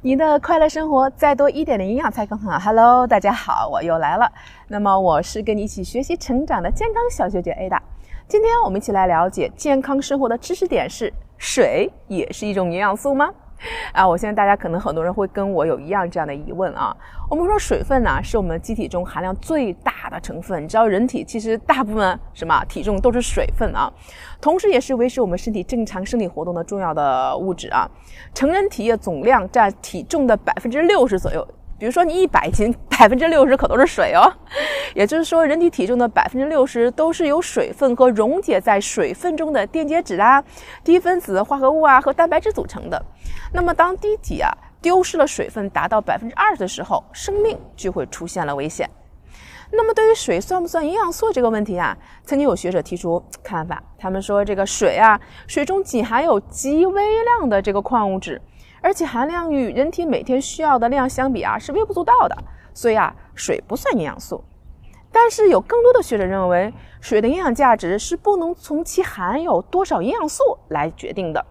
你的快乐生活再多一点的营养才更好。Hello，大家好，我又来了。那么我是跟你一起学习成长的健康小学姐 Ada。今天我们一起来了解健康生活的知识点是：水也是一种营养素吗？啊，我相信大家可能很多人会跟我有一样这样的疑问啊。我们说水分呢，是我们机体中含量最大的成分。你知道，人体其实大部分什么体重都是水分啊，同时也是维持我们身体正常生理活动的重要的物质啊。成人体液总量占体重的百分之六十左右。比如说你一百斤，百分之六十可都是水哦。也就是说，人体体重的百分之六十都是由水分和溶解在水分中的电解质啊、低分子化合物啊和蛋白质组成的。那么，当机体啊丢失了水分达到百分之二的时候，生命就会出现了危险。那么，对于水算不算营养素这个问题啊，曾经有学者提出看法，他们说这个水啊，水中仅含有极微量的这个矿物质。而且含量与人体每天需要的量相比啊，是微不足道的，所以啊，水不算营养素。但是有更多的学者认为，水的营养价值是不能从其含有多少营养素来决定的。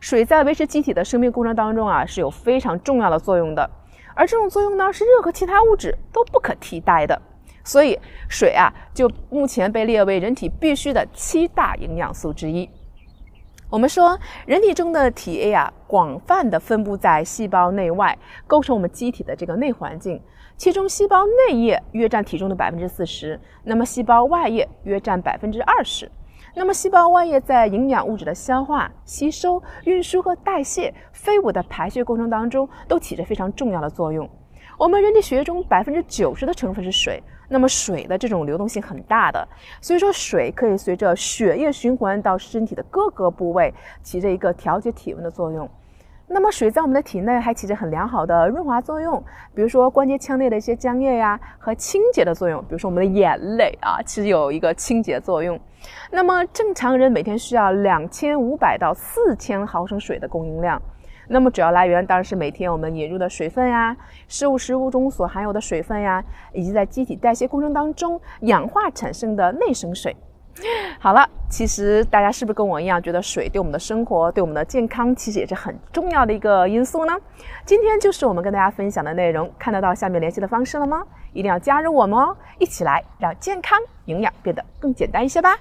水在维持机体的生命过程当中啊，是有非常重要的作用的，而这种作用呢，是任何其他物质都不可替代的。所以，水啊，就目前被列为人体必需的七大营养素之一。我们说，人体中的体液啊，广泛的分布在细胞内外，构成我们机体的这个内环境。其中，细胞内液约占体重的百分之四十，那么细胞外液约占百分之二十。那么，细胞外液在营养物质的消化、吸收、运输和代谢、废物的排泄过程当中，都起着非常重要的作用。我们人体血液中百分之九十的成分是水，那么水的这种流动性很大的，所以说水可以随着血液循环到身体的各个部位，起着一个调节体温的作用。那么水在我们的体内还起着很良好的润滑作用，比如说关节腔内的一些浆液呀和清洁的作用，比如说我们的眼泪啊，其实有一个清洁作用。那么正常人每天需要两千五百到四千毫升水的供应量。那么主要来源当然是每天我们引入的水分呀，食物食物中所含有的水分呀，以及在机体代谢过程当中氧化产生的内生水。好了，其实大家是不是跟我一样觉得水对我们的生活、对我们的健康其实也是很重要的一个因素呢？今天就是我们跟大家分享的内容，看得到下面联系的方式了吗？一定要加入我们哦，一起来让健康营养变得更简单一些吧。